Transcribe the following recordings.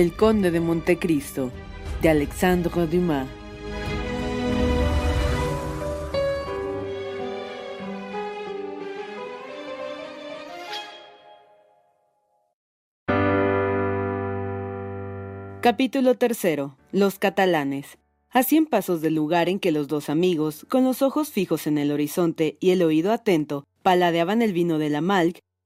El Conde de Montecristo, de Alexandre Dumas. Capítulo tercero. Los catalanes. A cien pasos del lugar en que los dos amigos, con los ojos fijos en el horizonte y el oído atento, paladeaban el vino de la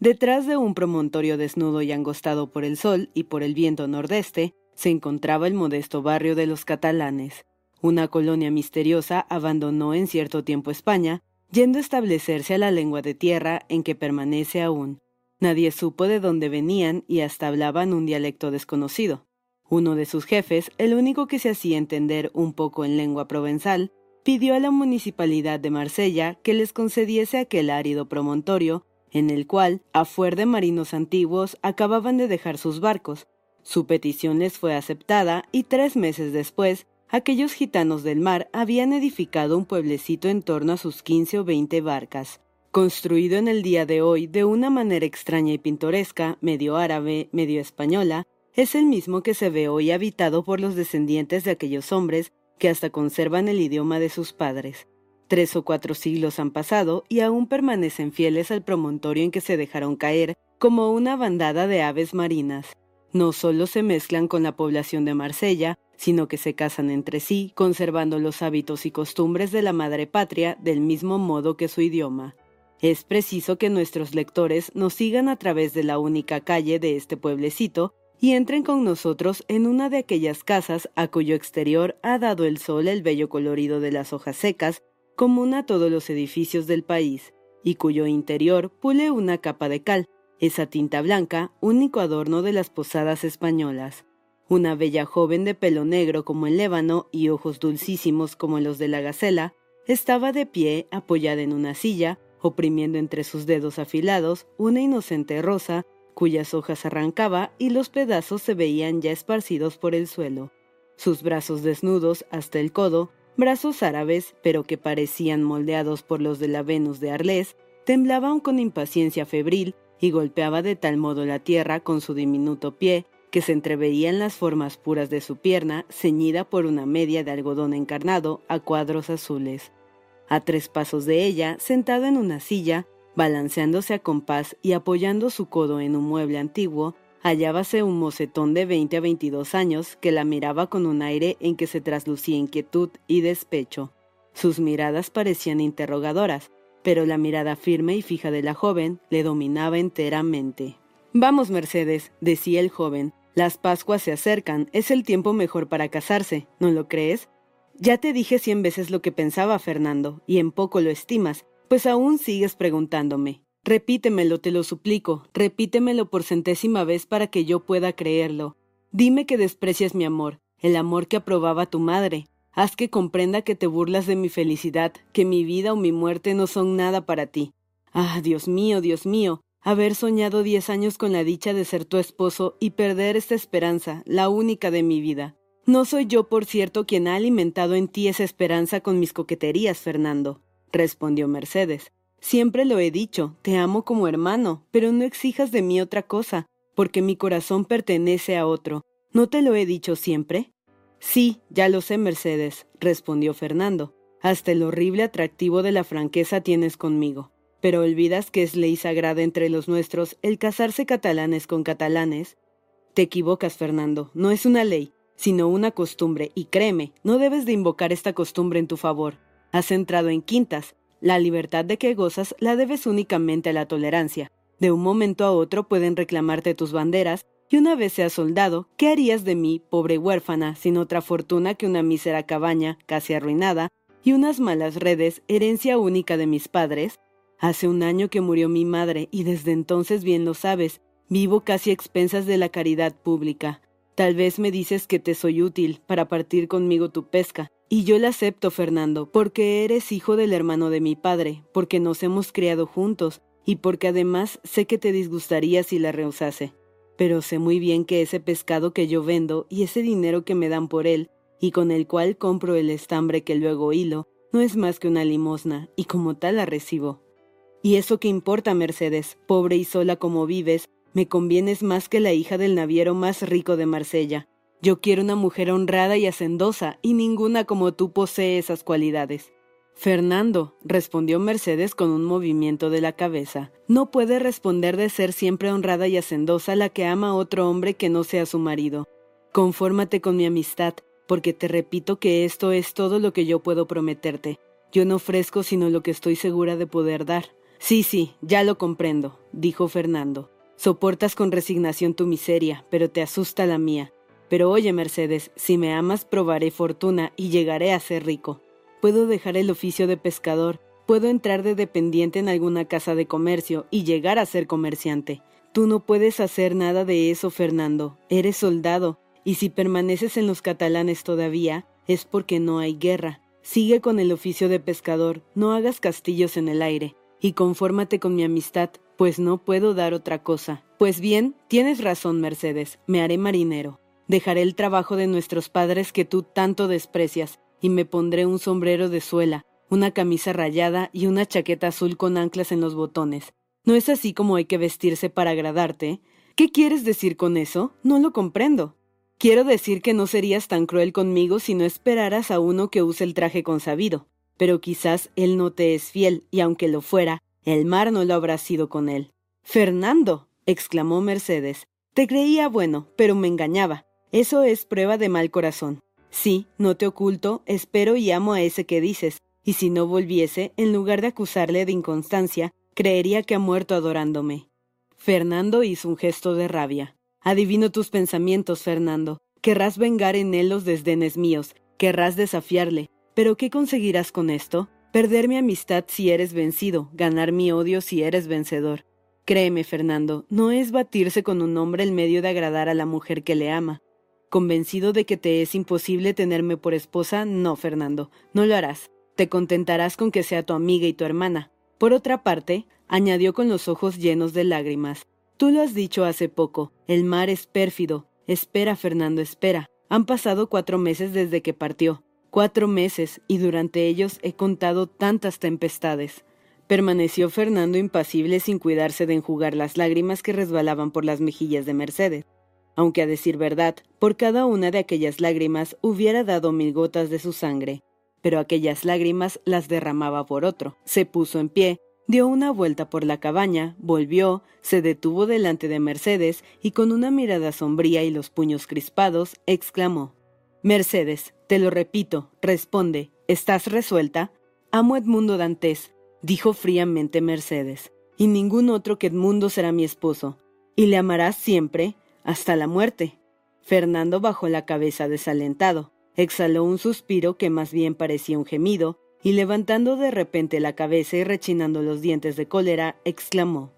Detrás de un promontorio desnudo y angostado por el sol y por el viento nordeste, se encontraba el modesto barrio de los catalanes. Una colonia misteriosa abandonó en cierto tiempo España, yendo a establecerse a la lengua de tierra en que permanece aún. Nadie supo de dónde venían y hasta hablaban un dialecto desconocido. Uno de sus jefes, el único que se hacía entender un poco en lengua provenzal, pidió a la municipalidad de Marsella que les concediese aquel árido promontorio en el cual, a fuer de marinos antiguos, acababan de dejar sus barcos. Su petición les fue aceptada y tres meses después, aquellos gitanos del mar habían edificado un pueblecito en torno a sus quince o veinte barcas. Construido en el día de hoy de una manera extraña y pintoresca, medio árabe, medio española, es el mismo que se ve hoy habitado por los descendientes de aquellos hombres que hasta conservan el idioma de sus padres. Tres o cuatro siglos han pasado y aún permanecen fieles al promontorio en que se dejaron caer como una bandada de aves marinas. No solo se mezclan con la población de Marsella, sino que se casan entre sí, conservando los hábitos y costumbres de la madre patria del mismo modo que su idioma. Es preciso que nuestros lectores nos sigan a través de la única calle de este pueblecito y entren con nosotros en una de aquellas casas a cuyo exterior ha dado el sol el bello colorido de las hojas secas común a todos los edificios del país, y cuyo interior pule una capa de cal, esa tinta blanca, único adorno de las posadas españolas. Una bella joven de pelo negro como el lébano y ojos dulcísimos como los de la gacela, estaba de pie apoyada en una silla, oprimiendo entre sus dedos afilados una inocente rosa cuyas hojas arrancaba y los pedazos se veían ya esparcidos por el suelo. Sus brazos desnudos hasta el codo brazos árabes, pero que parecían moldeados por los de la Venus de Arles, temblaban con impaciencia febril y golpeaba de tal modo la tierra con su diminuto pie que se entreveían las formas puras de su pierna, ceñida por una media de algodón encarnado a cuadros azules. A tres pasos de ella, sentado en una silla, balanceándose a compás y apoyando su codo en un mueble antiguo, hallábase un mocetón de 20 a 22 años que la miraba con un aire en que se traslucía inquietud y despecho. Sus miradas parecían interrogadoras, pero la mirada firme y fija de la joven le dominaba enteramente. Vamos, Mercedes, decía el joven, las Pascuas se acercan, es el tiempo mejor para casarse, ¿no lo crees? Ya te dije cien veces lo que pensaba, Fernando, y en poco lo estimas, pues aún sigues preguntándome. Repítemelo, te lo suplico, repítemelo por centésima vez para que yo pueda creerlo. Dime que desprecias mi amor, el amor que aprobaba tu madre. Haz que comprenda que te burlas de mi felicidad, que mi vida o mi muerte no son nada para ti. Ah, Dios mío, Dios mío, haber soñado diez años con la dicha de ser tu esposo y perder esta esperanza, la única de mi vida. No soy yo, por cierto, quien ha alimentado en ti esa esperanza con mis coqueterías, Fernando, respondió Mercedes. Siempre lo he dicho, te amo como hermano, pero no exijas de mí otra cosa, porque mi corazón pertenece a otro. ¿No te lo he dicho siempre? Sí, ya lo sé, Mercedes, respondió Fernando. Hasta el horrible atractivo de la franqueza tienes conmigo. Pero olvidas que es ley sagrada entre los nuestros el casarse catalanes con catalanes. Te equivocas, Fernando, no es una ley, sino una costumbre, y créeme, no debes de invocar esta costumbre en tu favor. Has entrado en quintas, la libertad de que gozas la debes únicamente a la tolerancia. De un momento a otro pueden reclamarte tus banderas, y una vez seas soldado, ¿qué harías de mí, pobre huérfana, sin otra fortuna que una mísera cabaña, casi arruinada, y unas malas redes, herencia única de mis padres? Hace un año que murió mi madre, y desde entonces bien lo sabes, vivo casi a expensas de la caridad pública. Tal vez me dices que te soy útil para partir conmigo tu pesca, y yo la acepto, Fernando, porque eres hijo del hermano de mi padre, porque nos hemos criado juntos, y porque además sé que te disgustaría si la rehusase. Pero sé muy bien que ese pescado que yo vendo y ese dinero que me dan por él, y con el cual compro el estambre que luego hilo, no es más que una limosna, y como tal la recibo. ¿Y eso qué importa, Mercedes? Pobre y sola como vives, me convienes más que la hija del naviero más rico de Marsella. Yo quiero una mujer honrada y hacendosa, y ninguna como tú posee esas cualidades. Fernando, respondió Mercedes con un movimiento de la cabeza, no puede responder de ser siempre honrada y hacendosa la que ama a otro hombre que no sea su marido. Confórmate con mi amistad, porque te repito que esto es todo lo que yo puedo prometerte. Yo no ofrezco sino lo que estoy segura de poder dar. Sí, sí, ya lo comprendo, dijo Fernando. Soportas con resignación tu miseria, pero te asusta la mía. Pero oye, Mercedes, si me amas probaré fortuna y llegaré a ser rico. Puedo dejar el oficio de pescador, puedo entrar de dependiente en alguna casa de comercio y llegar a ser comerciante. Tú no puedes hacer nada de eso, Fernando. Eres soldado, y si permaneces en los catalanes todavía, es porque no hay guerra. Sigue con el oficio de pescador, no hagas castillos en el aire, y confórmate con mi amistad, pues no puedo dar otra cosa. Pues bien, tienes razón, Mercedes, me haré marinero. Dejaré el trabajo de nuestros padres que tú tanto desprecias, y me pondré un sombrero de suela, una camisa rayada y una chaqueta azul con anclas en los botones. ¿No es así como hay que vestirse para agradarte? ¿Qué quieres decir con eso? No lo comprendo. Quiero decir que no serías tan cruel conmigo si no esperaras a uno que use el traje consabido. Pero quizás él no te es fiel, y aunque lo fuera, el mar no lo habrá sido con él. Fernando. exclamó Mercedes. Te creía bueno, pero me engañaba. Eso es prueba de mal corazón. Sí, no te oculto, espero y amo a ese que dices, y si no volviese, en lugar de acusarle de inconstancia, creería que ha muerto adorándome. Fernando hizo un gesto de rabia. Adivino tus pensamientos, Fernando. Querrás vengar en él los desdenes míos, querrás desafiarle. Pero ¿qué conseguirás con esto? Perder mi amistad si eres vencido, ganar mi odio si eres vencedor. Créeme, Fernando, no es batirse con un hombre el medio de agradar a la mujer que le ama. Convencido de que te es imposible tenerme por esposa, no, Fernando, no lo harás. Te contentarás con que sea tu amiga y tu hermana. Por otra parte, añadió con los ojos llenos de lágrimas, tú lo has dicho hace poco, el mar es pérfido. Espera, Fernando, espera. Han pasado cuatro meses desde que partió cuatro meses y durante ellos he contado tantas tempestades. Permaneció Fernando impasible sin cuidarse de enjugar las lágrimas que resbalaban por las mejillas de Mercedes, aunque a decir verdad, por cada una de aquellas lágrimas hubiera dado mil gotas de su sangre, pero aquellas lágrimas las derramaba por otro. Se puso en pie, dio una vuelta por la cabaña, volvió, se detuvo delante de Mercedes y con una mirada sombría y los puños crispados, exclamó Mercedes, te lo repito, responde, ¿estás resuelta? Amo Edmundo Dantes, dijo fríamente Mercedes, y ningún otro que Edmundo será mi esposo, y le amarás siempre, hasta la muerte. Fernando bajó la cabeza desalentado, exhaló un suspiro que más bien parecía un gemido, y levantando de repente la cabeza y rechinando los dientes de cólera, exclamó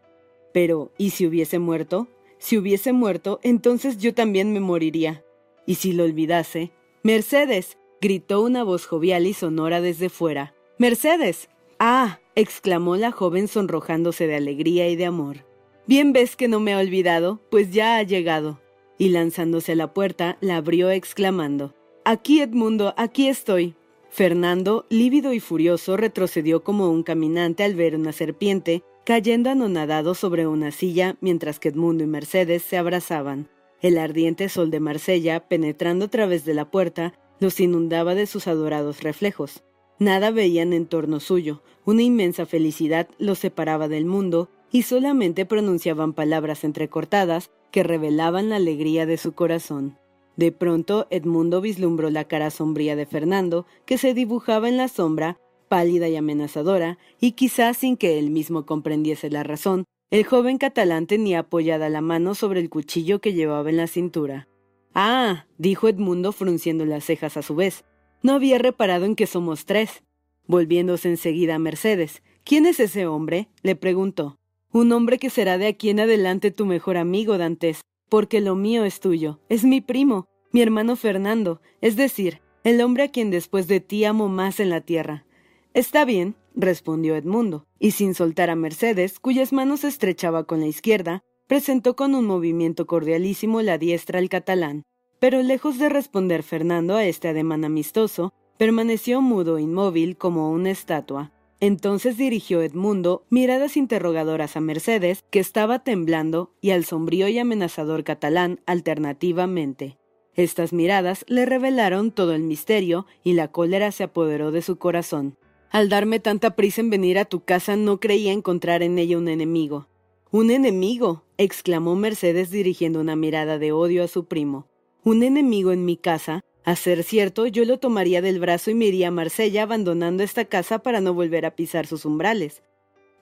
Pero, ¿y si hubiese muerto? Si hubiese muerto, entonces yo también me moriría. Y si lo olvidase, Mercedes, gritó una voz jovial y sonora desde fuera. Mercedes. Ah, exclamó la joven sonrojándose de alegría y de amor. Bien ves que no me ha olvidado, pues ya ha llegado. Y lanzándose a la puerta, la abrió exclamando Aquí, Edmundo, aquí estoy. Fernando, lívido y furioso, retrocedió como un caminante al ver una serpiente cayendo anonadado sobre una silla mientras que Edmundo y Mercedes se abrazaban. El ardiente sol de Marsella, penetrando a través de la puerta, los inundaba de sus adorados reflejos. Nada veían en torno suyo, una inmensa felicidad los separaba del mundo y solamente pronunciaban palabras entrecortadas que revelaban la alegría de su corazón. De pronto Edmundo vislumbró la cara sombría de Fernando, que se dibujaba en la sombra, pálida y amenazadora, y quizás sin que él mismo comprendiese la razón, el joven catalán tenía apoyada la mano sobre el cuchillo que llevaba en la cintura. Ah, dijo Edmundo frunciendo las cejas a su vez. No había reparado en que somos tres. Volviéndose enseguida a Mercedes. ¿Quién es ese hombre? le preguntó. Un hombre que será de aquí en adelante tu mejor amigo, Dantes, porque lo mío es tuyo, es mi primo, mi hermano Fernando, es decir, el hombre a quien después de ti amo más en la tierra. Está bien, respondió Edmundo, y sin soltar a Mercedes, cuyas manos estrechaba con la izquierda, presentó con un movimiento cordialísimo la diestra al catalán. Pero lejos de responder Fernando a este ademán amistoso, permaneció mudo inmóvil como una estatua. Entonces dirigió Edmundo miradas interrogadoras a Mercedes, que estaba temblando, y al sombrío y amenazador catalán alternativamente. Estas miradas le revelaron todo el misterio y la cólera se apoderó de su corazón. Al darme tanta prisa en venir a tu casa no creía encontrar en ella un enemigo. Un enemigo. exclamó Mercedes dirigiendo una mirada de odio a su primo. Un enemigo en mi casa, a ser cierto, yo lo tomaría del brazo y me a Marsella abandonando esta casa para no volver a pisar sus umbrales.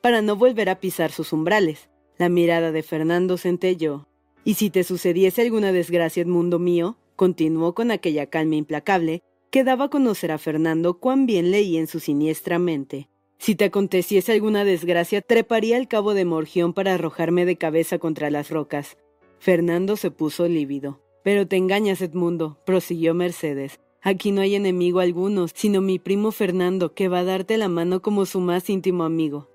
Para no volver a pisar sus umbrales. La mirada de Fernando centelló. ¿Y si te sucediese alguna desgracia, Edmundo mío? continuó con aquella calma implacable que daba a conocer a Fernando cuán bien leía en su siniestra mente. Si te aconteciese alguna desgracia, treparía el cabo de Morgión para arrojarme de cabeza contra las rocas. Fernando se puso lívido. Pero te engañas, Edmundo, prosiguió Mercedes. Aquí no hay enemigo alguno, sino mi primo Fernando, que va a darte la mano como su más íntimo amigo.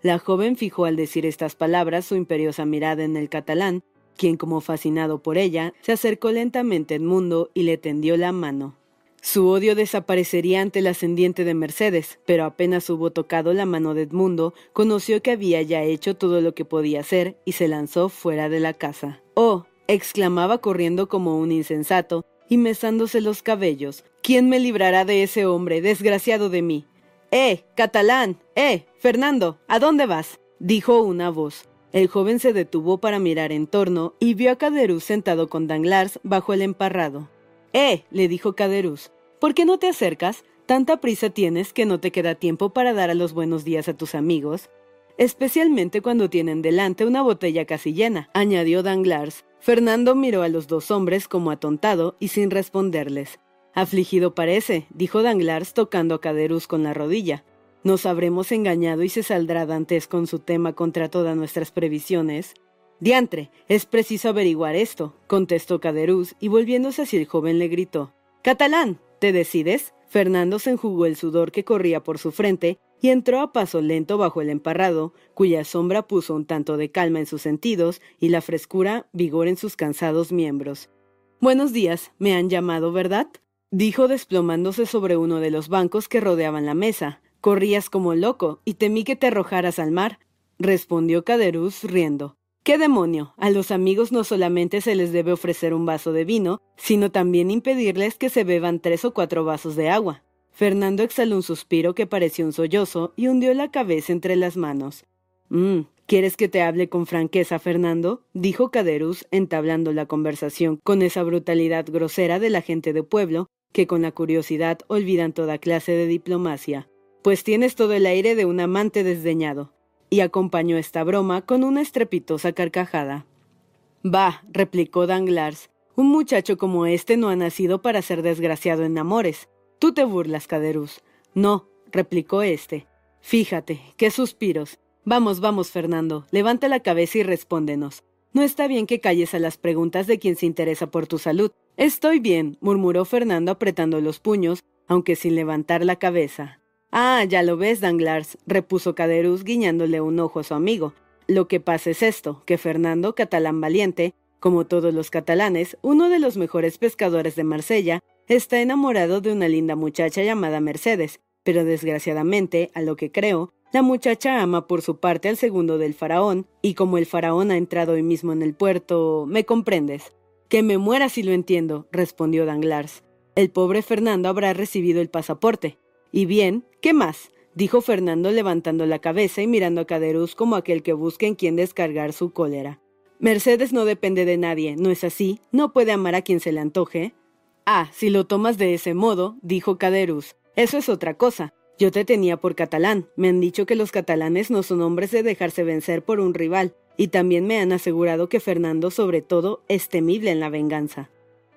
La joven fijó al decir estas palabras su imperiosa mirada en el catalán, quien, como fascinado por ella, se acercó lentamente a Edmundo y le tendió la mano. Su odio desaparecería ante el ascendiente de Mercedes, pero apenas hubo tocado la mano de Edmundo, conoció que había ya hecho todo lo que podía hacer y se lanzó fuera de la casa. Oh, exclamaba corriendo como un insensato y mesándose los cabellos. ¿Quién me librará de ese hombre, desgraciado de mí? ¡Eh, catalán! ¡Eh, Fernando! ¿A dónde vas? dijo una voz. El joven se detuvo para mirar en torno y vio a Caderuz sentado con Danglars bajo el emparrado. ¡Eh! le dijo Caderuz. ¿Por qué no te acercas? Tanta prisa tienes que no te queda tiempo para dar a los buenos días a tus amigos. Especialmente cuando tienen delante una botella casi llena, añadió Danglars, Fernando miró a los dos hombres como atontado y sin responderles. Afligido parece, dijo Danglars tocando a Caderuz con la rodilla. Nos habremos engañado y se saldrá Dantes con su tema contra todas nuestras previsiones. Diantre, es preciso averiguar esto, contestó Caderuz, y volviéndose hacia el joven le gritó. Catalán, ¿te decides? Fernando se enjugó el sudor que corría por su frente y entró a paso lento bajo el emparrado, cuya sombra puso un tanto de calma en sus sentidos y la frescura vigor en sus cansados miembros. Buenos días, me han llamado, ¿verdad? dijo desplomándose sobre uno de los bancos que rodeaban la mesa. Corrías como loco y temí que te arrojaras al mar, respondió Caderuz riendo. ¿Qué demonio? A los amigos no solamente se les debe ofrecer un vaso de vino, sino también impedirles que se beban tres o cuatro vasos de agua. Fernando exhaló un suspiro que pareció un sollozo y hundió la cabeza entre las manos. «Mmm, ¿quieres que te hable con franqueza, Fernando? dijo Caderuz, entablando la conversación con esa brutalidad grosera de la gente de pueblo que con la curiosidad olvidan toda clase de diplomacia. Pues tienes todo el aire de un amante desdeñado. Y acompañó esta broma con una estrepitosa carcajada. Bah, replicó Danglars, un muchacho como este no ha nacido para ser desgraciado en amores. Tú te burlas, Caderuz. No, replicó éste. Fíjate, qué suspiros. Vamos, vamos, Fernando, levanta la cabeza y respóndenos. No está bien que calles a las preguntas de quien se interesa por tu salud. Estoy bien, murmuró Fernando apretando los puños, aunque sin levantar la cabeza. Ah, ya lo ves, Danglars, repuso Caderuz guiñándole un ojo a su amigo. Lo que pasa es esto, que Fernando Catalán Valiente, como todos los catalanes, uno de los mejores pescadores de Marsella, está enamorado de una linda muchacha llamada Mercedes, pero desgraciadamente, a lo que creo, la muchacha ama por su parte al segundo del faraón, y como el faraón ha entrado hoy mismo en el puerto, ¿me comprendes? Que me muera si lo entiendo, respondió Danglars. El pobre Fernando habrá recibido el pasaporte. Y bien, ¿qué más? dijo Fernando levantando la cabeza y mirando a Caderuz como aquel que busca en quien descargar su cólera. Mercedes no depende de nadie, ¿no es así? ¿No puede amar a quien se le antoje? Ah, si lo tomas de ese modo, dijo Caderuz, eso es otra cosa. Yo te tenía por catalán. Me han dicho que los catalanes no son hombres de dejarse vencer por un rival, y también me han asegurado que Fernando, sobre todo, es temible en la venganza.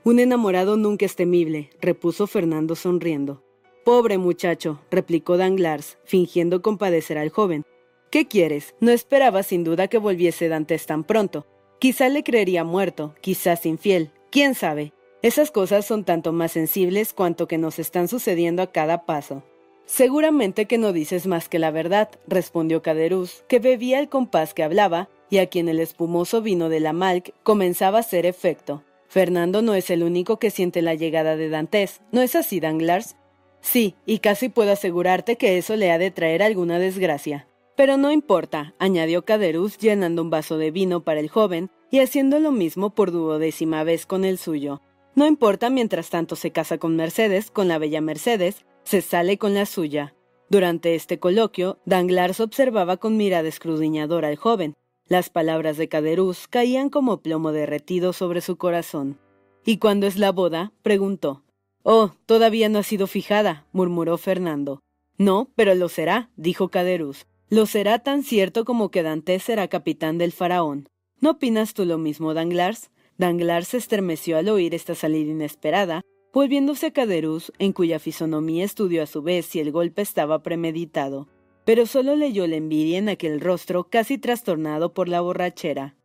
Un enamorado nunca es temible, repuso Fernando sonriendo. Pobre muchacho, replicó Danglars, fingiendo compadecer al joven. ¿Qué quieres? No esperaba sin duda que volviese Dantes tan pronto. Quizá le creería muerto, quizás infiel, quién sabe. Esas cosas son tanto más sensibles cuanto que nos están sucediendo a cada paso. Seguramente que no dices más que la verdad, respondió Caderuz, que bebía el compás que hablaba y a quien el espumoso vino de la Malc comenzaba a hacer efecto. Fernando no es el único que siente la llegada de Dantes, ¿no es así, Danglars? Sí, y casi puedo asegurarte que eso le ha de traer alguna desgracia. Pero no importa, añadió Caderuz llenando un vaso de vino para el joven y haciendo lo mismo por duodécima vez con el suyo. No importa mientras tanto se casa con Mercedes, con la bella Mercedes, se sale con la suya. Durante este coloquio, Danglars observaba con mirada escrudiñadora al joven. Las palabras de Caderuz caían como plomo derretido sobre su corazón. ¿Y cuándo es la boda? preguntó. Oh, todavía no ha sido fijada, murmuró Fernando. No, pero lo será, dijo Caderuz. Lo será tan cierto como que Dantes será capitán del faraón. ¿No opinas tú lo mismo, Danglars? Danglars se estremeció al oír esta salida inesperada volviéndose a Caderuz, en cuya fisonomía estudió a su vez si el golpe estaba premeditado, pero solo leyó la envidia en aquel rostro casi trastornado por la borrachera.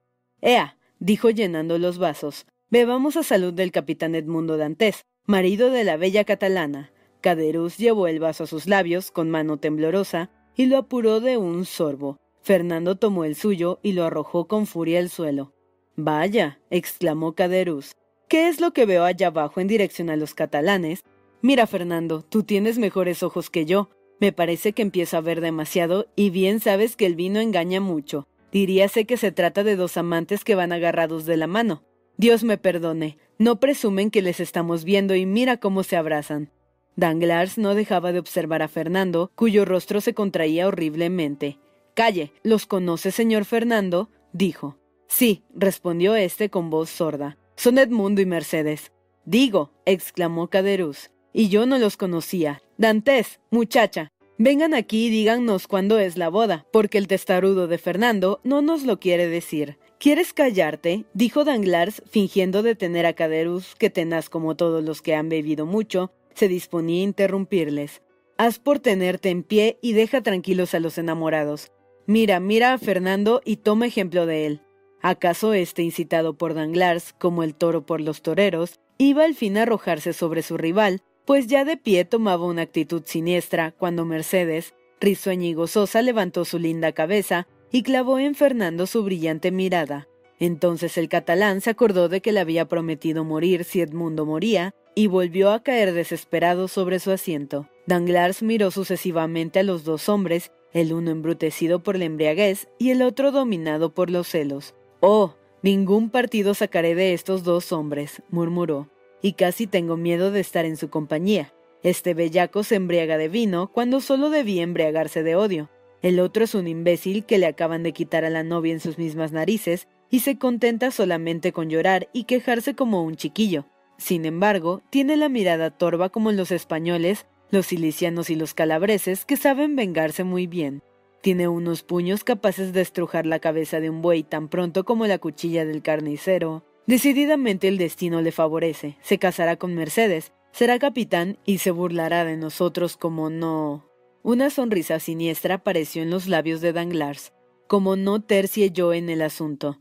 Ea, dijo llenando los vasos, bebamos a salud del capitán Edmundo Dantes, marido de la bella catalana. Caderuz llevó el vaso a sus labios con mano temblorosa y lo apuró de un sorbo. Fernando tomó el suyo y lo arrojó con furia al suelo. Vaya, exclamó Caderuz, ¿Qué es lo que veo allá abajo en dirección a los catalanes? Mira, Fernando, tú tienes mejores ojos que yo. Me parece que empiezo a ver demasiado y bien sabes que el vino engaña mucho. Diríase que se trata de dos amantes que van agarrados de la mano. Dios me perdone, no presumen que les estamos viendo y mira cómo se abrazan. Danglars no dejaba de observar a Fernando, cuyo rostro se contraía horriblemente. Calle, ¿los conoce, señor Fernando? dijo. Sí, respondió éste con voz sorda. Son Edmundo y Mercedes. Digo, exclamó Caderuz, y yo no los conocía. Dantes, muchacha, vengan aquí y díganos cuándo es la boda, porque el testarudo de Fernando no nos lo quiere decir. ¿Quieres callarte? dijo Danglars, fingiendo detener a Caderuz, que tenaz como todos los que han bebido mucho, se disponía a interrumpirles. Haz por tenerte en pie y deja tranquilos a los enamorados. Mira, mira a Fernando y toma ejemplo de él. ¿Acaso este, incitado por Danglars, como el toro por los toreros, iba al fin a arrojarse sobre su rival, pues ya de pie tomaba una actitud siniestra cuando Mercedes, risueña y gozosa, levantó su linda cabeza y clavó en Fernando su brillante mirada. Entonces el catalán se acordó de que le había prometido morir si Edmundo moría, y volvió a caer desesperado sobre su asiento. Danglars miró sucesivamente a los dos hombres, el uno embrutecido por la embriaguez y el otro dominado por los celos. Oh, ningún partido sacaré de estos dos hombres, murmuró, y casi tengo miedo de estar en su compañía. Este bellaco se embriaga de vino cuando solo debía embriagarse de odio. El otro es un imbécil que le acaban de quitar a la novia en sus mismas narices y se contenta solamente con llorar y quejarse como un chiquillo. Sin embargo, tiene la mirada torva como los españoles, los silicianos y los calabreses que saben vengarse muy bien. Tiene unos puños capaces de estrujar la cabeza de un buey tan pronto como la cuchilla del carnicero. Decididamente el destino le favorece. Se casará con Mercedes, será capitán y se burlará de nosotros como no. Una sonrisa siniestra apareció en los labios de Danglars, como no tercie yo en el asunto.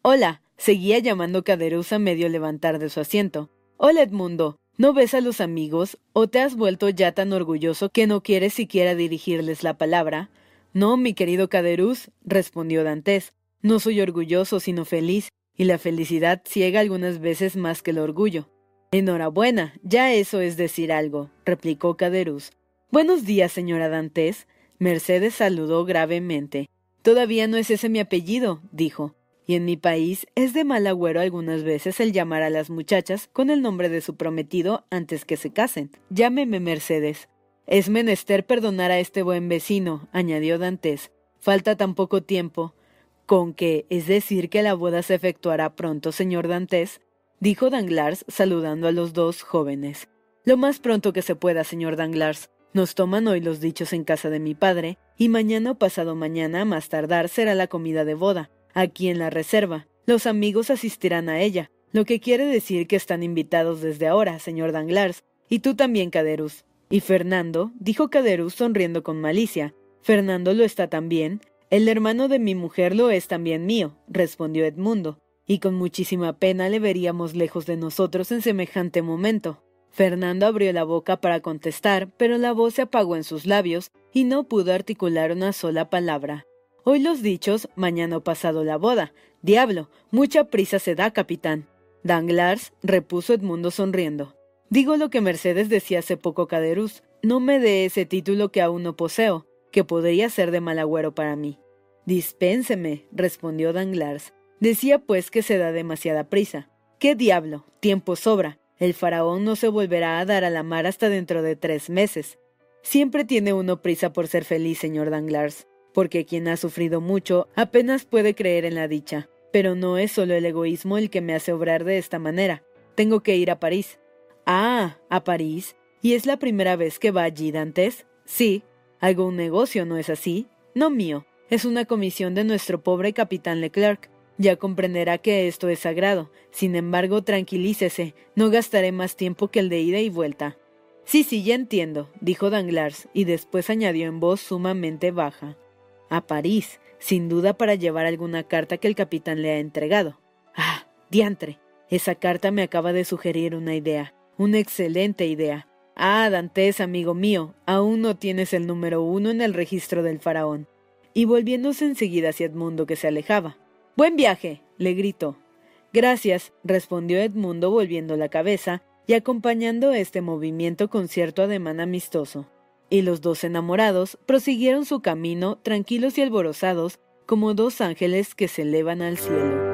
Hola, seguía llamando Caderuz a medio levantar de su asiento. Hola, Edmundo. ¿No ves a los amigos o te has vuelto ya tan orgulloso que no quieres siquiera dirigirles la palabra? No, mi querido Caderuz, respondió Dantes, no soy orgulloso, sino feliz, y la felicidad ciega algunas veces más que el orgullo. Enhorabuena, ya eso es decir algo, replicó Caderuz. Buenos días, señora Dantes. Mercedes saludó gravemente. Todavía no es ese mi apellido, dijo, y en mi país es de mal agüero algunas veces el llamar a las muchachas con el nombre de su prometido antes que se casen. Llámeme Mercedes. Es menester perdonar a este buen vecino, añadió Dantes. Falta tan poco tiempo. Con que, es decir, que la boda se efectuará pronto, señor Dantes, dijo Danglars saludando a los dos jóvenes. Lo más pronto que se pueda, señor Danglars. Nos toman hoy los dichos en casa de mi padre, y mañana o pasado mañana, más tardar, será la comida de boda, aquí en la reserva. Los amigos asistirán a ella, lo que quiere decir que están invitados desde ahora, señor Danglars, y tú también, Caderus. Y Fernando, dijo Caderus sonriendo con malicia. Fernando lo está también. El hermano de mi mujer lo es también mío, respondió Edmundo, y con muchísima pena le veríamos lejos de nosotros en semejante momento. Fernando abrió la boca para contestar, pero la voz se apagó en sus labios y no pudo articular una sola palabra. Hoy los dichos, mañana pasado la boda. Diablo, mucha prisa se da, capitán. Danglars, repuso Edmundo sonriendo. Digo lo que Mercedes decía hace poco Caderuz. No me dé ese título que aún no poseo, que podría ser de mal agüero para mí. Dispénseme, respondió Danglars. Decía pues que se da demasiada prisa. ¿Qué diablo? Tiempo sobra. El faraón no se volverá a dar a la mar hasta dentro de tres meses. Siempre tiene uno prisa por ser feliz, señor Danglars, porque quien ha sufrido mucho apenas puede creer en la dicha. Pero no es solo el egoísmo el que me hace obrar de esta manera. Tengo que ir a París. Ah, a París. ¿Y es la primera vez que va allí, Dantes? Sí. ¿Algún negocio, no es así? No mío. Es una comisión de nuestro pobre capitán Leclerc. Ya comprenderá que esto es sagrado. Sin embargo, tranquilícese, no gastaré más tiempo que el de ida y vuelta. Sí, sí, ya entiendo, dijo Danglars, y después añadió en voz sumamente baja. A París, sin duda para llevar alguna carta que el capitán le ha entregado. Ah, diantre. Esa carta me acaba de sugerir una idea, una excelente idea. Ah, Dantes, amigo mío, aún no tienes el número uno en el registro del faraón. Y volviéndose enseguida hacia Edmundo que se alejaba. Buen viaje, le gritó. Gracias, respondió Edmundo volviendo la cabeza y acompañando este movimiento con cierto ademán amistoso. Y los dos enamorados prosiguieron su camino tranquilos y alborozados como dos ángeles que se elevan al cielo.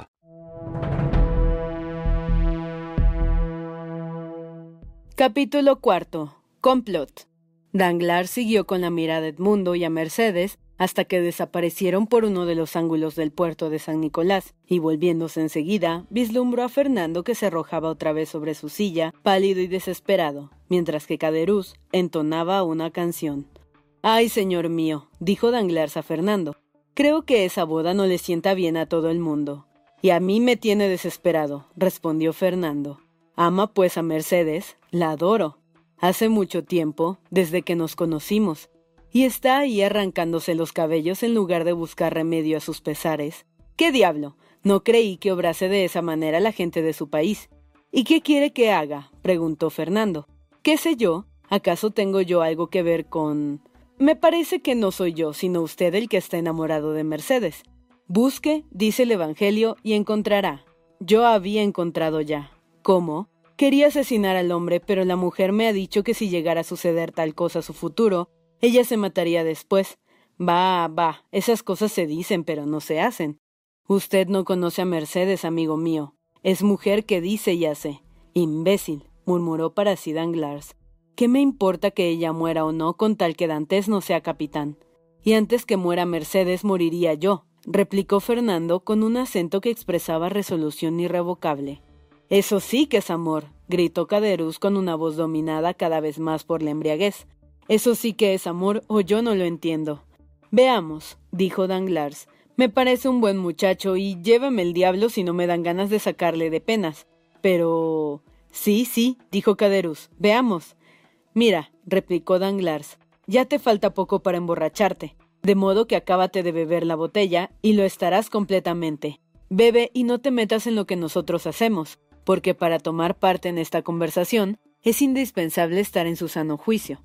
Capítulo cuarto. Complot. Danglars siguió con la mirada a Edmundo y a Mercedes hasta que desaparecieron por uno de los ángulos del puerto de San Nicolás, y volviéndose enseguida, vislumbró a Fernando que se arrojaba otra vez sobre su silla, pálido y desesperado, mientras que Caderuz entonaba una canción. Ay, señor mío, dijo Danglars a Fernando, creo que esa boda no le sienta bien a todo el mundo. Y a mí me tiene desesperado, respondió Fernando. Ama pues a Mercedes, la adoro. Hace mucho tiempo, desde que nos conocimos, y está ahí arrancándose los cabellos en lugar de buscar remedio a sus pesares. ¿Qué diablo? No creí que obrase de esa manera la gente de su país. ¿Y qué quiere que haga? preguntó Fernando. ¿Qué sé yo? ¿Acaso tengo yo algo que ver con... Me parece que no soy yo, sino usted el que está enamorado de Mercedes. Busque, dice el Evangelio, y encontrará. Yo había encontrado ya. ¿Cómo? Quería asesinar al hombre, pero la mujer me ha dicho que si llegara a suceder tal cosa a su futuro, ella se mataría después. Va, va, esas cosas se dicen, pero no se hacen. Usted no conoce a Mercedes, amigo mío. Es mujer que dice y hace. Imbécil, murmuró para sí Danglars. ¿Qué me importa que ella muera o no con tal que Dantes no sea capitán? Y antes que muera Mercedes moriría yo, replicó Fernando con un acento que expresaba resolución irrevocable. Eso sí que es amor, gritó Caderuz con una voz dominada cada vez más por la embriaguez. Eso sí que es amor o yo no lo entiendo. Veamos, dijo Danglars. Me parece un buen muchacho y llévame el diablo si no me dan ganas de sacarle de penas. Pero. Sí, sí, dijo Caderuz. Veamos. Mira, replicó Danglars, ya te falta poco para emborracharte, de modo que acábate de beber la botella y lo estarás completamente. Bebe y no te metas en lo que nosotros hacemos, porque para tomar parte en esta conversación es indispensable estar en su sano juicio.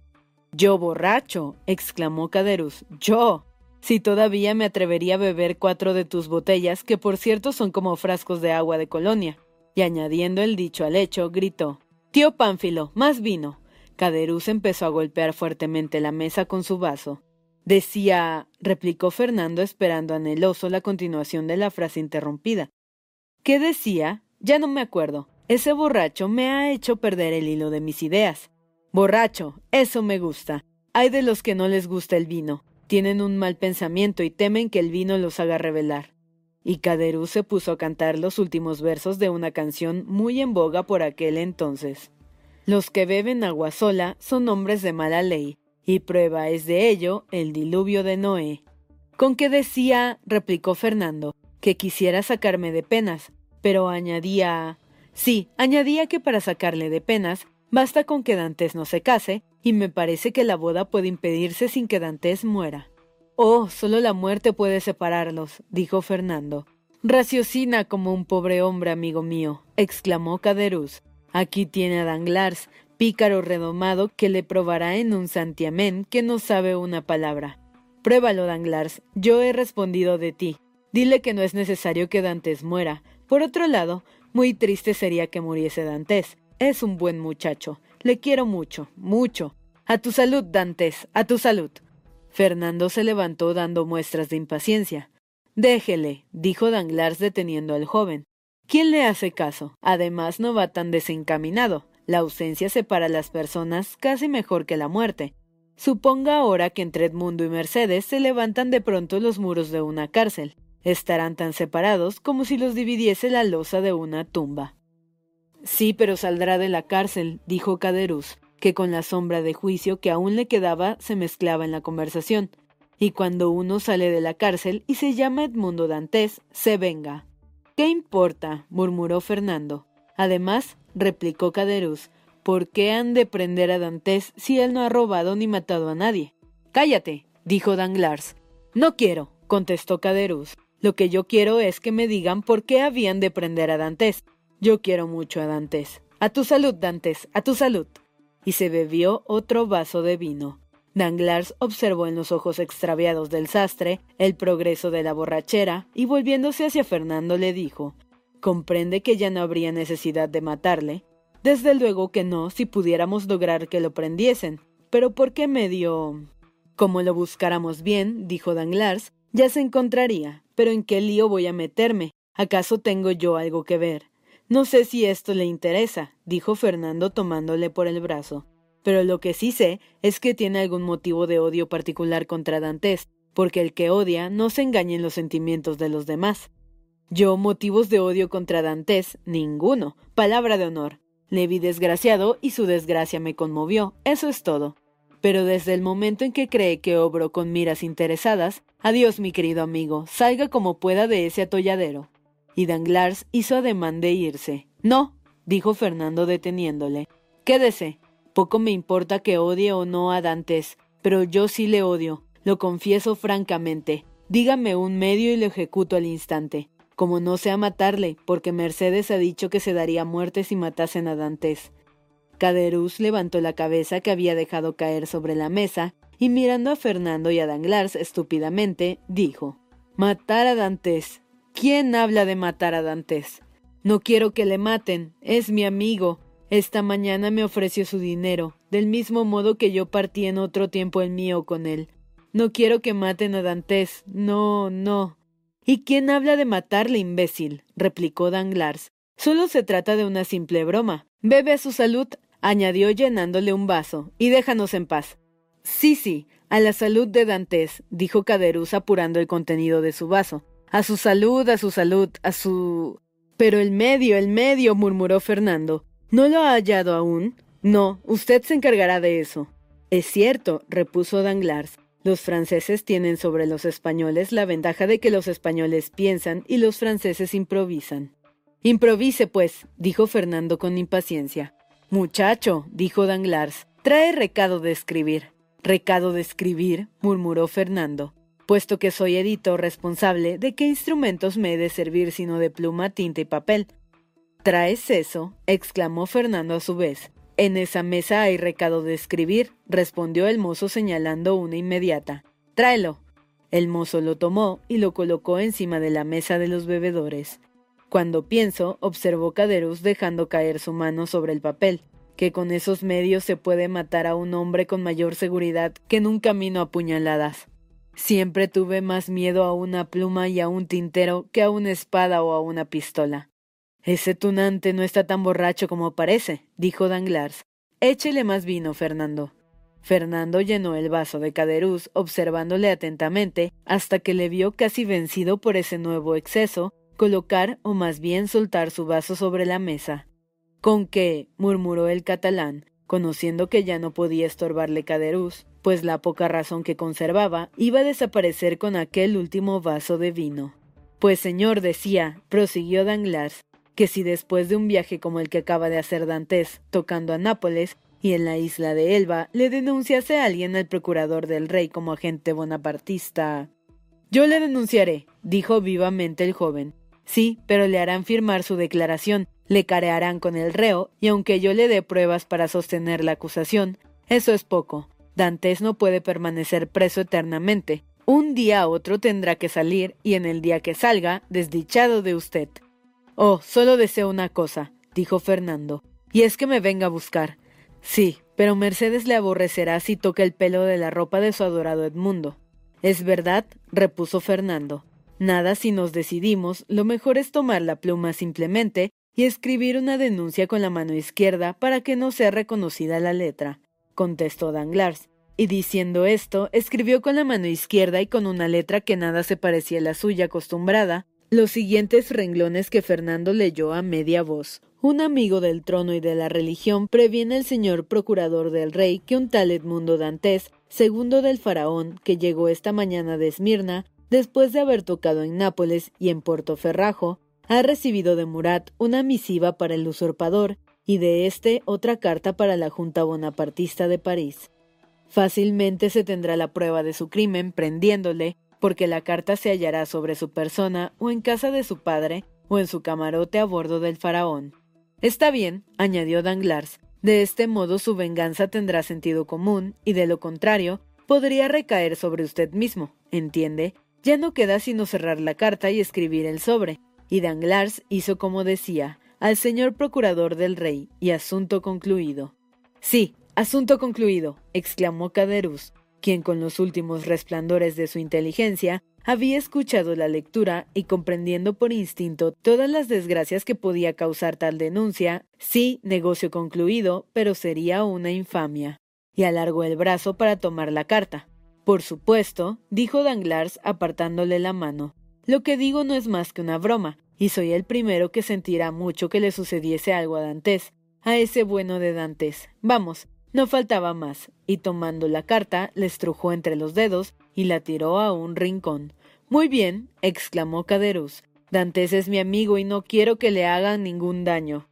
Yo borracho, exclamó Caderus. Yo. Si todavía me atrevería a beber cuatro de tus botellas, que por cierto son como frascos de agua de colonia. Y añadiendo el dicho al hecho, gritó Tío Pánfilo, más vino. Caderus empezó a golpear fuertemente la mesa con su vaso. Decía, replicó Fernando esperando anheloso la continuación de la frase interrumpida. ¿Qué decía? Ya no me acuerdo. Ese borracho me ha hecho perder el hilo de mis ideas. Borracho, eso me gusta. Hay de los que no les gusta el vino. Tienen un mal pensamiento y temen que el vino los haga rebelar. Y Caderú se puso a cantar los últimos versos de una canción muy en boga por aquel entonces. Los que beben agua sola son hombres de mala ley, y prueba es de ello el diluvio de Noé. ¿Con qué decía? replicó Fernando, que quisiera sacarme de penas, pero añadía. Sí, añadía que para sacarle de penas Basta con que Dantes no se case, y me parece que la boda puede impedirse sin que Dantes muera. Oh, solo la muerte puede separarlos, dijo Fernando. Raciocina como un pobre hombre, amigo mío, exclamó Caderuz. Aquí tiene a Danglars, pícaro redomado que le probará en un santiamén que no sabe una palabra. Pruébalo, Danglars, yo he respondido de ti. Dile que no es necesario que Dantes muera. Por otro lado, muy triste sería que muriese Dantes. Es un buen muchacho. Le quiero mucho, mucho. A tu salud, Dantes, a tu salud. Fernando se levantó dando muestras de impaciencia. Déjele, dijo Danglars deteniendo al joven. ¿Quién le hace caso? Además no va tan desencaminado. La ausencia separa a las personas casi mejor que la muerte. Suponga ahora que entre Edmundo y Mercedes se levantan de pronto los muros de una cárcel. Estarán tan separados como si los dividiese la losa de una tumba. Sí, pero saldrá de la cárcel, dijo Caderuz, que con la sombra de juicio que aún le quedaba se mezclaba en la conversación. Y cuando uno sale de la cárcel y se llama Edmundo Dantes, se venga. ¿Qué importa? murmuró Fernando. Además, replicó Caderuz, ¿por qué han de prender a Dantes si él no ha robado ni matado a nadie? Cállate, dijo Danglars. No quiero, contestó Caderuz. Lo que yo quiero es que me digan por qué habían de prender a Dantes. Yo quiero mucho a Dantes. A tu salud, Dantes, a tu salud. Y se bebió otro vaso de vino. Danglars observó en los ojos extraviados del sastre el progreso de la borrachera y volviéndose hacia Fernando le dijo ¿Comprende que ya no habría necesidad de matarle? Desde luego que no, si pudiéramos lograr que lo prendiesen. Pero ¿por qué medio? Como lo buscáramos bien, dijo Danglars, ya se encontraría. Pero ¿en qué lío voy a meterme? ¿Acaso tengo yo algo que ver? No sé si esto le interesa, dijo Fernando tomándole por el brazo, pero lo que sí sé es que tiene algún motivo de odio particular contra Dantes, porque el que odia no se engaña en los sentimientos de los demás. Yo motivos de odio contra Dantes, ninguno, palabra de honor. Le vi desgraciado y su desgracia me conmovió, eso es todo. Pero desde el momento en que cree que obro con miras interesadas, adiós mi querido amigo, salga como pueda de ese atolladero y Danglars hizo ademán de irse. No, dijo Fernando deteniéndole. Quédese. Poco me importa que odie o no a Dantes, pero yo sí le odio, lo confieso francamente. Dígame un medio y lo ejecuto al instante. Como no sea matarle, porque Mercedes ha dicho que se daría muerte si matasen a Dantes. Caderuz levantó la cabeza que había dejado caer sobre la mesa y mirando a Fernando y a Danglars estúpidamente, dijo: Matar a Dantes. ¿Quién habla de matar a Dantes? No quiero que le maten, es mi amigo, Esta mañana me ofreció su dinero, del mismo modo que yo partí en otro tiempo el mío con él. No quiero que maten a Dantes. No, no. ¿Y quién habla de matarle, imbécil? replicó Danglars. Solo se trata de una simple broma. Bebe a su salud, añadió llenándole un vaso, y déjanos en paz. Sí, sí, a la salud de Dantes, dijo Caderuz apurando el contenido de su vaso. A su salud, a su salud, a su. Pero el medio, el medio, murmuró Fernando. ¿No lo ha hallado aún? No, usted se encargará de eso. Es cierto, repuso Danglars. Los franceses tienen sobre los españoles la ventaja de que los españoles piensan y los franceses improvisan. Improvise, pues, dijo Fernando con impaciencia. Muchacho, dijo Danglars, trae recado de escribir. Recado de escribir, murmuró Fernando, puesto que soy editor responsable, ¿de qué instrumentos me he de servir sino de pluma, tinta y papel? ¿Traes eso? exclamó Fernando a su vez. En esa mesa hay recado de escribir, respondió el mozo señalando una inmediata. Tráelo. El mozo lo tomó y lo colocó encima de la mesa de los bebedores. Cuando pienso, observó Caderus dejando caer su mano sobre el papel, que con esos medios se puede matar a un hombre con mayor seguridad que en un camino a puñaladas. Siempre tuve más miedo a una pluma y a un tintero que a una espada o a una pistola. Ese tunante no está tan borracho como parece, dijo Danglars. Échele más vino, Fernando. Fernando llenó el vaso de Caderuz, observándole atentamente, hasta que le vio casi vencido por ese nuevo exceso, colocar o más bien soltar su vaso sobre la mesa. Con qué? murmuró el catalán, conociendo que ya no podía estorbarle Caderuz, pues la poca razón que conservaba iba a desaparecer con aquel último vaso de vino. Pues señor, decía, prosiguió Danglars, que si después de un viaje como el que acaba de hacer Dantes tocando a Nápoles y en la isla de Elba le denunciase alguien al procurador del rey como agente bonapartista. Yo le denunciaré, dijo vivamente el joven. Sí, pero le harán firmar su declaración, le carearán con el reo, y aunque yo le dé pruebas para sostener la acusación, eso es poco. Dantes no puede permanecer preso eternamente. Un día a otro tendrá que salir, y en el día que salga, desdichado de usted. Oh, solo deseo una cosa, dijo Fernando, y es que me venga a buscar. Sí, pero Mercedes le aborrecerá si toca el pelo de la ropa de su adorado Edmundo. Es verdad, repuso Fernando. Nada si nos decidimos, lo mejor es tomar la pluma simplemente y escribir una denuncia con la mano izquierda para que no sea reconocida la letra, contestó Danglars. Y diciendo esto, escribió con la mano izquierda y con una letra que nada se parecía a la suya acostumbrada, los siguientes renglones que Fernando leyó a media voz. Un amigo del trono y de la religión previene al señor procurador del rey que un tal Edmundo Dantes, segundo del faraón, que llegó esta mañana de Esmirna, después de haber tocado en Nápoles y en Portoferrajo, ha recibido de Murat una misiva para el usurpador y de éste otra carta para la Junta Bonapartista de París. Fácilmente se tendrá la prueba de su crimen prendiéndole porque la carta se hallará sobre su persona o en casa de su padre o en su camarote a bordo del faraón. Está bien, añadió Danglars, de este modo su venganza tendrá sentido común y de lo contrario podría recaer sobre usted mismo, ¿entiende? Ya no queda sino cerrar la carta y escribir el sobre. Y Danglars hizo como decía, al señor procurador del rey, y asunto concluido. Sí, asunto concluido, exclamó Caderuz, quien con los últimos resplandores de su inteligencia había escuchado la lectura y comprendiendo por instinto todas las desgracias que podía causar tal denuncia, sí, negocio concluido, pero sería una infamia. Y alargó el brazo para tomar la carta. Por supuesto, dijo Danglars apartándole la mano. Lo que digo no es más que una broma, y soy el primero que sentirá mucho que le sucediese algo a Dantes, a ese bueno de Dantes. Vamos, no faltaba más, y tomando la carta, la estrujó entre los dedos y la tiró a un rincón. Muy bien, exclamó Caderuz. Dantes es mi amigo y no quiero que le hagan ningún daño.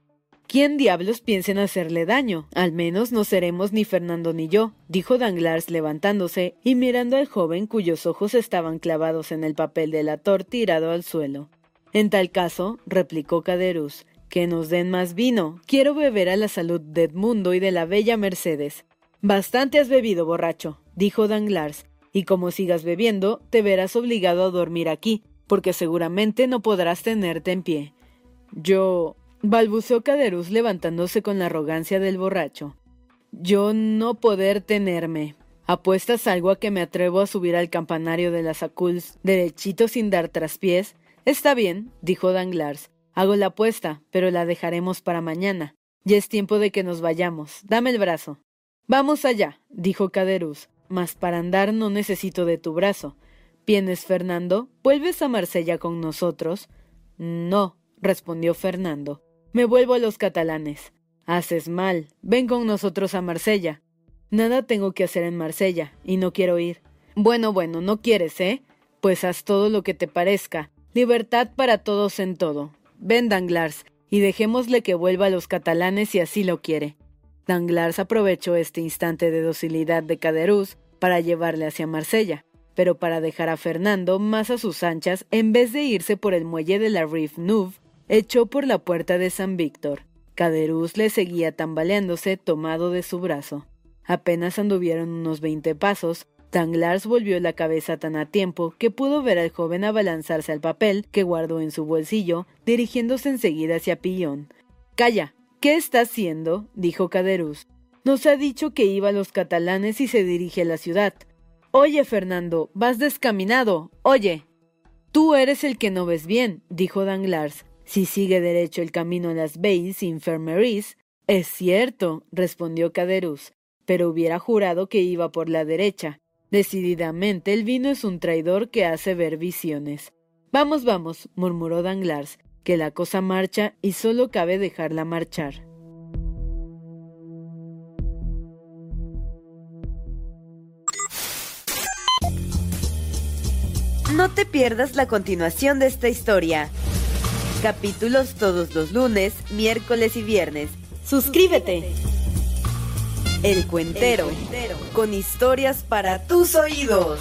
¿Quién diablos piensen hacerle daño? Al menos no seremos ni Fernando ni yo, dijo Danglars levantándose y mirando al joven cuyos ojos estaban clavados en el papel del ator tirado al suelo. En tal caso, replicó Caderuz, que nos den más vino. Quiero beber a la salud de Edmundo y de la bella Mercedes. Bastante has bebido, borracho, dijo Danglars, y como sigas bebiendo, te verás obligado a dormir aquí, porque seguramente no podrás tenerte en pie. Yo. Balbuceó Caderus levantándose con la arrogancia del borracho. Yo no poder tenerme. ¿Apuestas algo a que me atrevo a subir al campanario de las Aculs derechito sin dar traspiés? Está bien, dijo Danglars. Hago la apuesta, pero la dejaremos para mañana. Ya es tiempo de que nos vayamos. Dame el brazo. Vamos allá, dijo Caderus. Mas para andar no necesito de tu brazo. ¿Vienes, Fernando? ¿Vuelves a Marsella con nosotros? No, respondió Fernando. Me vuelvo a los catalanes. Haces mal. Ven con nosotros a Marsella. Nada tengo que hacer en Marsella, y no quiero ir. Bueno, bueno, no quieres, ¿eh? Pues haz todo lo que te parezca. Libertad para todos en todo. Ven, Danglars, y dejémosle que vuelva a los catalanes si así lo quiere. Danglars aprovechó este instante de docilidad de Caderuz para llevarle hacia Marsella, pero para dejar a Fernando más a sus anchas, en vez de irse por el muelle de la Rive Neuve, echó por la puerta de San Víctor. Caderuz le seguía tambaleándose tomado de su brazo. Apenas anduvieron unos veinte pasos, Danglars volvió la cabeza tan a tiempo que pudo ver al joven abalanzarse al papel que guardó en su bolsillo, dirigiéndose enseguida hacia Pillón. Calla. ¿Qué está haciendo? dijo Caderuz. Nos ha dicho que iba a los catalanes y se dirige a la ciudad. Oye, Fernando, vas descaminado. Oye. Tú eres el que no ves bien, dijo Danglars. Si sigue derecho el camino a las Bayes Infirmeries. Es cierto, respondió Caderuz pero hubiera jurado que iba por la derecha. Decididamente el vino es un traidor que hace ver visiones. Vamos, vamos, murmuró Danglars, que la cosa marcha y solo cabe dejarla marchar. No te pierdas la continuación de esta historia. Capítulos todos los lunes, miércoles y viernes. ¡Suscríbete! El Cuentero, con historias para tus oídos.